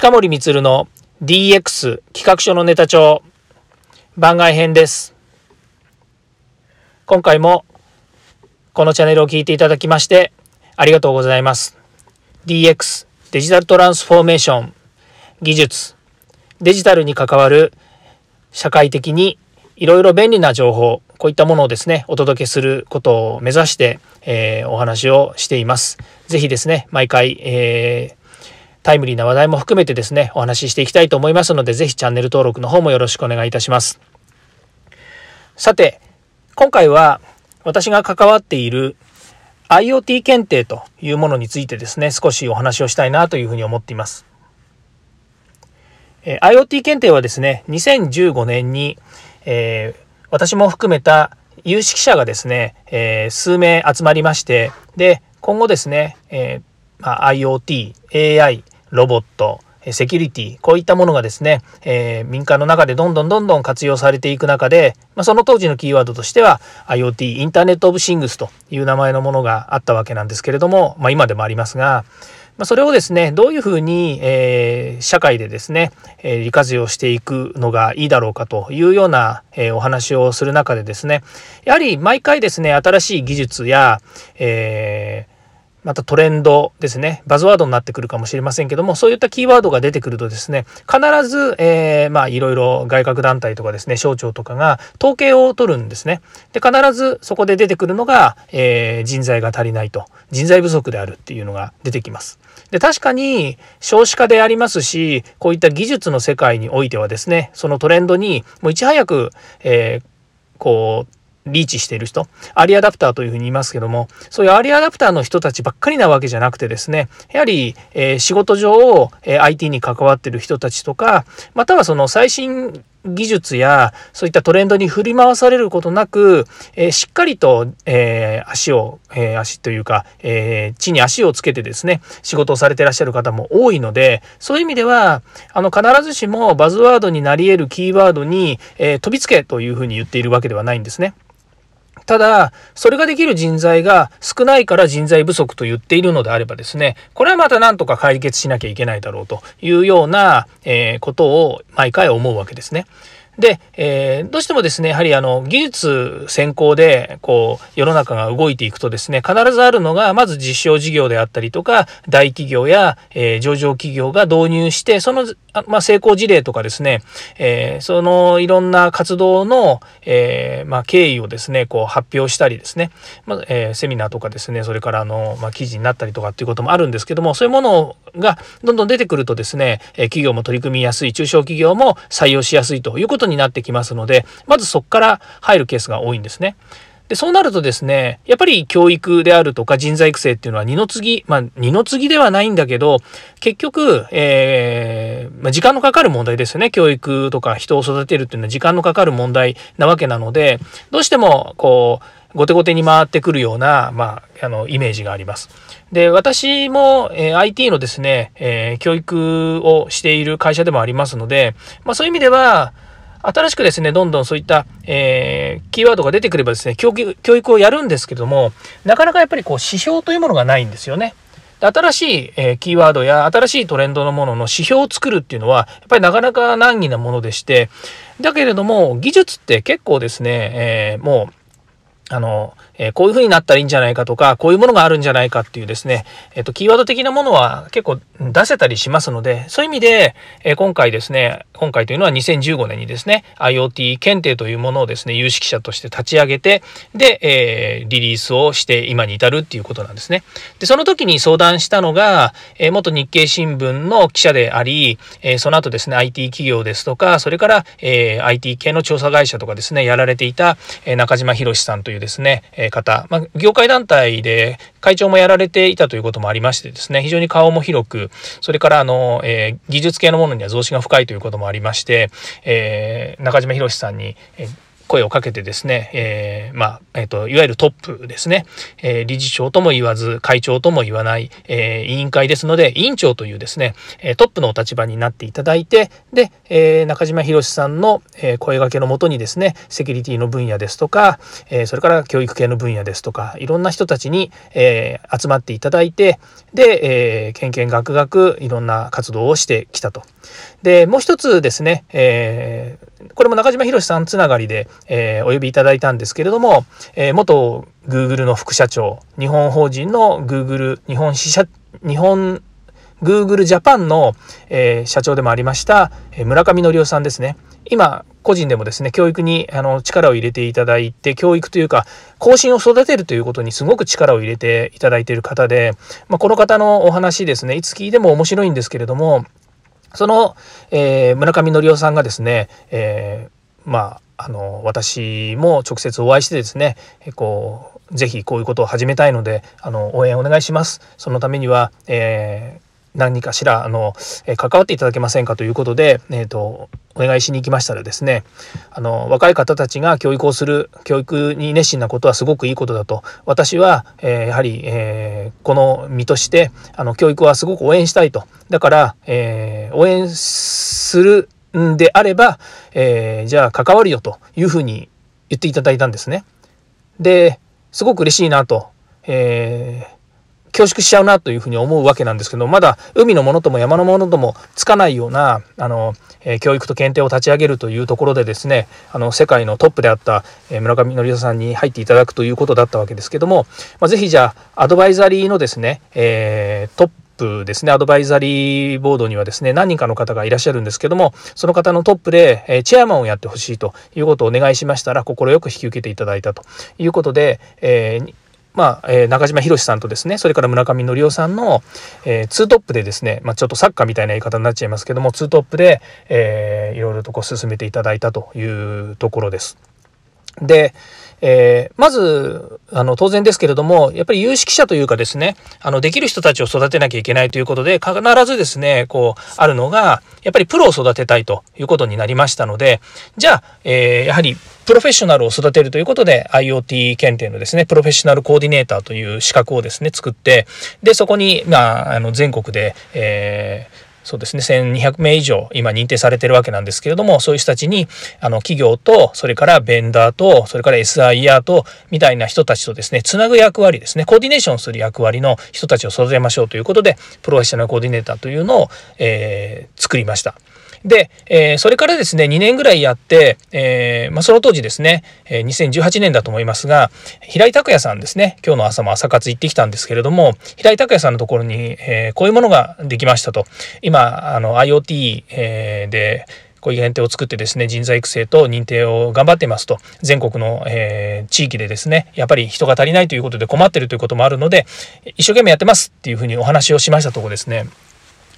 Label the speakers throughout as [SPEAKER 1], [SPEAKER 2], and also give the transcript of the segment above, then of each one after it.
[SPEAKER 1] 近森光の DX 企画書のネタ帳番外編です。今回もこのチャンネルを聞いていただきましてありがとうございます。DX デジタルトランスフォーメーション技術デジタルに関わる社会的にいろいろ便利な情報こういったものをですねお届けすることを目指して、えー、お話をしています。是非ですね毎回、えータイムリーな話題も含めてですね、お話ししていきたいと思いますので、是非チャンネル登録の方もよろしくお願いいたします。さて、今回は私が関わっている IoT 検定というものについてですね、少しお話をしたいなというふうに思っています。え IoT 検定はですね、2015年に、えー、私も含めた有識者がですね、えー、数名集まりまして、で、今後ですね、えーまあ、IoT、AI、ロボット、セキュリティ、こういったものがですね、えー、民間の中でどんどんどんどん活用されていく中で、まあ、その当時のキーワードとしては IoT、インターネット・オブ・シングスという名前のものがあったわけなんですけれども、まあ、今でもありますが、まあ、それをですね、どういうふうに、えー、社会でですね、えー、利活用していくのがいいだろうかというような、えー、お話をする中でですね、やはり毎回ですね、新しい技術や、えーまたトレンドですね。バズワードになってくるかもしれませんけどもそういったキーワードが出てくるとですね必ず、えー、まあいろいろ外郭団体とかですね省庁とかが統計を取るんですね。で必ずそこで出てくるのが、えー、人材が足りないと。人材不足であるっていうのが出てきます。で確かに少子化でありますしこういった技術の世界においてはですねそのトレンドにもういち早く、えー、こうリーチしている人、アリアダプターというふうに言いますけども、そういうアリアダプターの人たちばっかりなわけじゃなくてですね、やはり、えー、仕事上、えー、IT に関わっている人たちとか、またはその最新技術やそういったトレンドに振り回されることなく、えー、しっかりと、えー、足を、えー、足というか、え地に足をつけてですね仕事をされてらっしゃる方も多いのでそういう意味ではあの必ずしもバズワードになり得るキーワードに、え飛びつけというふうに言っているわけではないんですね。ただ、それができる人材が少ないから人材不足と言っているのであればですね、これはまた何とか解決しなきゃいけないだろうというような、え、ことを毎回思うわけですね。で、えー、どうしてもですね、やはりあの、技術先行で、こう、世の中が動いていくとですね、必ずあるのが、まず実証事業であったりとか、大企業や、えー、上場企業が導入して、その、まあ、成功事例とかですね、えー、そのいろんな活動の、えまあ、経緯をですね、こう発表したりですね、まあ、えセミナーとかですね、それからあの、まあ、記事になったりとかっていうこともあるんですけども、そういうものがどんどん出てくるとですね、企業も取り組みやすい、中小企業も採用しやすいということになってきますので、まずそこから入るケースが多いんですね。で、そうなるとですね、やっぱり教育であるとか人材育成っていうのは二の次、まあ二の次ではないんだけど、結局、えー、まあ、時間のかかる問題ですよね。教育とか人を育てるっていうのは時間のかかる問題なわけなので、どうしても、こう、後手後手に回ってくるような、まあ、あの、イメージがあります。で、私も、えー、IT のですね、えー、教育をしている会社でもありますので、まあそういう意味では、新しくですね、どんどんそういった、えー、キーワードが出てくればですね、教育、教育をやるんですけども、なかなかやっぱりこう指標というものがないんですよね。新しい、え、キーワードや新しいトレンドのものの指標を作るっていうのは、やっぱりなかなか難儀なものでして、だけれども、技術って結構ですね、えー、もう、あの、え、こういう風になったらいいんじゃないかとか、こういうものがあるんじゃないかっていうですね、えっ、と、キーワード的なものは結構出せたりしますので、そういう意味で、え、今回ですね、今回というのは2015年にですね、IoT 検定というものをですね、有識者として立ち上げて、で、えリリースをして今に至るっていうことなんですね。で、その時に相談したのが、え元日経新聞の記者であり、えその後ですね、IT 企業ですとか、それから、え IT 系の調査会社とかですね、やられていた、え中島博さんというですね、え方、まあ、業界団体で会長もやられていたということもありましてですね、非常に顔も広く、それからあの、えー、技術系のものには増資が深いということもありまして、えー、中島博さんに、えー声をかけてですね、えー、まあ、えっ、ー、と、いわゆるトップですね、えー、理事長とも言わず、会長とも言わない、え委員会ですので、委員長というですね、トップのお立場になっていただいて、で、え中島博さんの声掛けのもとにですね、セキュリティの分野ですとか、えそれから教育系の分野ですとか、いろんな人たちに、え集まっていただいて、で、えー、けんけんがくがくいろんな活動をしてきたと。で、もう一つですね、えー、これも中島博さんつながりで、えー、お呼びいただいたんですけれども、えー、元 Google の副社長、日本法人の Google 日本支社、日本 Google Japan の、えー、社長でもありました、え村上則夫さんですね。今、個人でもですね、教育にあの力を入れていただいて、教育というか、後進を育てるということにすごく力を入れていただいている方で、まあ、この方のお話ですね、いつ聞いても面白いんですけれども、その、えー、村上則夫さんがですね、えー、まあ、あの私も直接お会いしてですね、えこうぜひこういうことを始めたいのであの応援お願いします。そのためには、えー、何かしらあの、え関わっていただけませんかということで、えーと、お願いしに行きましたらですねあの若い方たちが教育をする教育に熱心なことはすごくいいことだと私は、えー、やはり、え、この身としてあの教育はすごく応援したいと。だから、え、応援するであれば、えー、じゃあ関わるよというふうに言っていただいたんですね。ですごく嬉しいなと、えー、恐縮しちゃうなというふうに思うわけなんですけどまだ海のものとも山のものともつかないようなあの、えー、教育と検定を立ち上げるというところでですねあの世界のトップであった、えー、村上則夫さんに入っていただくということだったわけですけども、まあ、ぜひじゃあアドバイザリーのですね、えー、トッププですね、アドバイザリーボードにはですね、何人かの方がいらっしゃるんですけども、その方のトップで、えチェアマンをやってほしいということをお願いしましたら、快く引き受けていただいたということで、えーまあ、えー、中島博さんとですね、それから村上則夫さんの、えー、ツートップでですね、まあ、ちょっとサッカーみたいな言い方になっちゃいますけども、ツートップで、えー、いろいろとこう進めていただいたというところです。で、えー、まず、あの、当然ですけれども、やっぱり有識者というかですね、あの、できる人たちを育てなきゃいけないということで、必ずですね、こう、あるのが、やっぱりプロを育てたいということになりましたので、じゃあ、えー、やはり、プロフェッショナルを育てるということで IoT 検定のですね、プロフェッショナルコーディネーターという資格をですね、作って、で、そこに、まあ、あの、全国で、えー、そうですね1200名以上今認定されてるわけなんですけれどもそういう人たちにあの企業とそれからベンダーとそれから SIR とみたいな人たちとですねつなぐ役割ですねコーディネーションする役割の人たちを育てましょうということでプロフェッショナルコーディネーターというのを、えー、作りました。で、えー、それからですね、2年ぐらいやって、えー、まあ、その当時ですね、え、2018年だと思いますが、平井拓也さんですね、今日の朝も朝活行ってきたんですけれども、平井拓也さんのところに、えこういうものができましたと。今、あの、IoT、えで、こういう限定を作ってですね人材育成と認定を頑張っていますと全国の、えー、地域でですねやっぱり人が足りないということで困ってるということもあるので一生懸命やってますっていうふうにお話をしましたところですね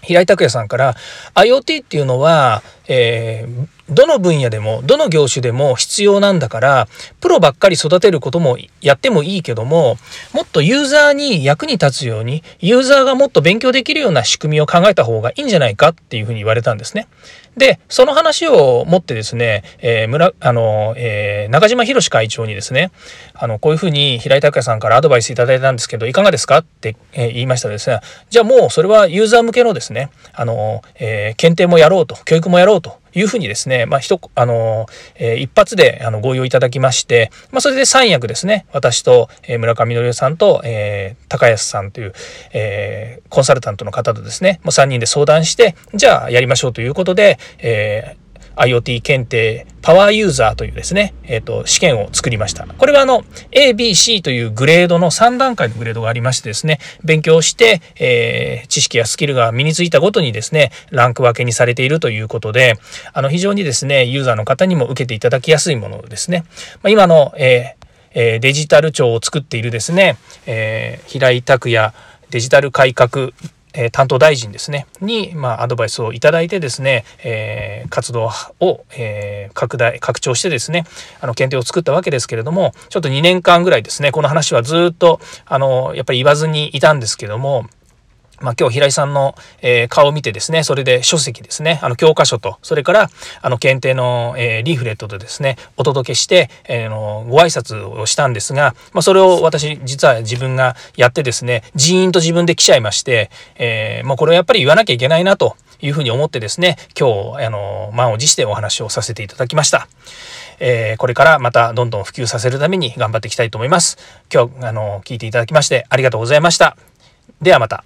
[SPEAKER 1] 平井拓也さんから IoT っていうのは、えー、どの分野でもどの業種でも必要なんだからプロばっかり育てることもやってもいいけどももっとユーザーに役に立つようにユーザーがもっと勉強できるような仕組みを考えた方がいいんじゃないかっていうふうに言われたんですね。でその話を持ってですね、えー、村あの、えー、中島博会長にですねあのこういうふうに平井拓也さんからアドバイスいただいたんですけどいかがですか？って、えー、言いましたですねじゃあもうそれはユーザー向けのですねあの、え検定もやろうと教育もやろうというふうにですね、まあ、一、あの、えー、一発であのご用意いただきまして、まあ、それで三役ですね、私と、えー、村上則さんと、えー、高安さんという、えー、コンサルタントの方とですね、もう三人で相談して、じゃあやりましょうということで、えー IoT 検定パワーユーザーというですね、えっ、ー、と、試験を作りました。これはあの、A、B、C というグレードの3段階のグレードがありましてですね、勉強して、えー、知識やスキルが身についたごとにですね、ランク分けにされているということで、あの、非常にですね、ユーザーの方にも受けていただきやすいものですね。まあ、今の、えーえデジタル庁を作っているですね、えー、平井拓也デジタル改革え担当大臣ですね。に、まあ、アドバイスをいただいてですね、えー、活動を、えー、拡大拡張してですねあの検定を作ったわけですけれどもちょっと2年間ぐらいですねこの話はずっとあのやっぱり言わずにいたんですけどもまあ、今日平井さんの、えー、顔を見てですね、それで書籍ですね、あの教科書と、それからあの検定の、えー、リーフレットでですね、お届けして、えー、のご挨拶をしたんですが、まあ、それを私実は自分がやってですね、ジーンと自分で来ちゃいまして、えー、もうこれをやっぱり言わなきゃいけないなというふうに思ってですね、今日、あの、満を持してお話をさせていただきました。えー、これからまたどんどん普及させるために頑張っていきたいと思います。今日、あの、聞いていただきましてありがとうございました。ではまた。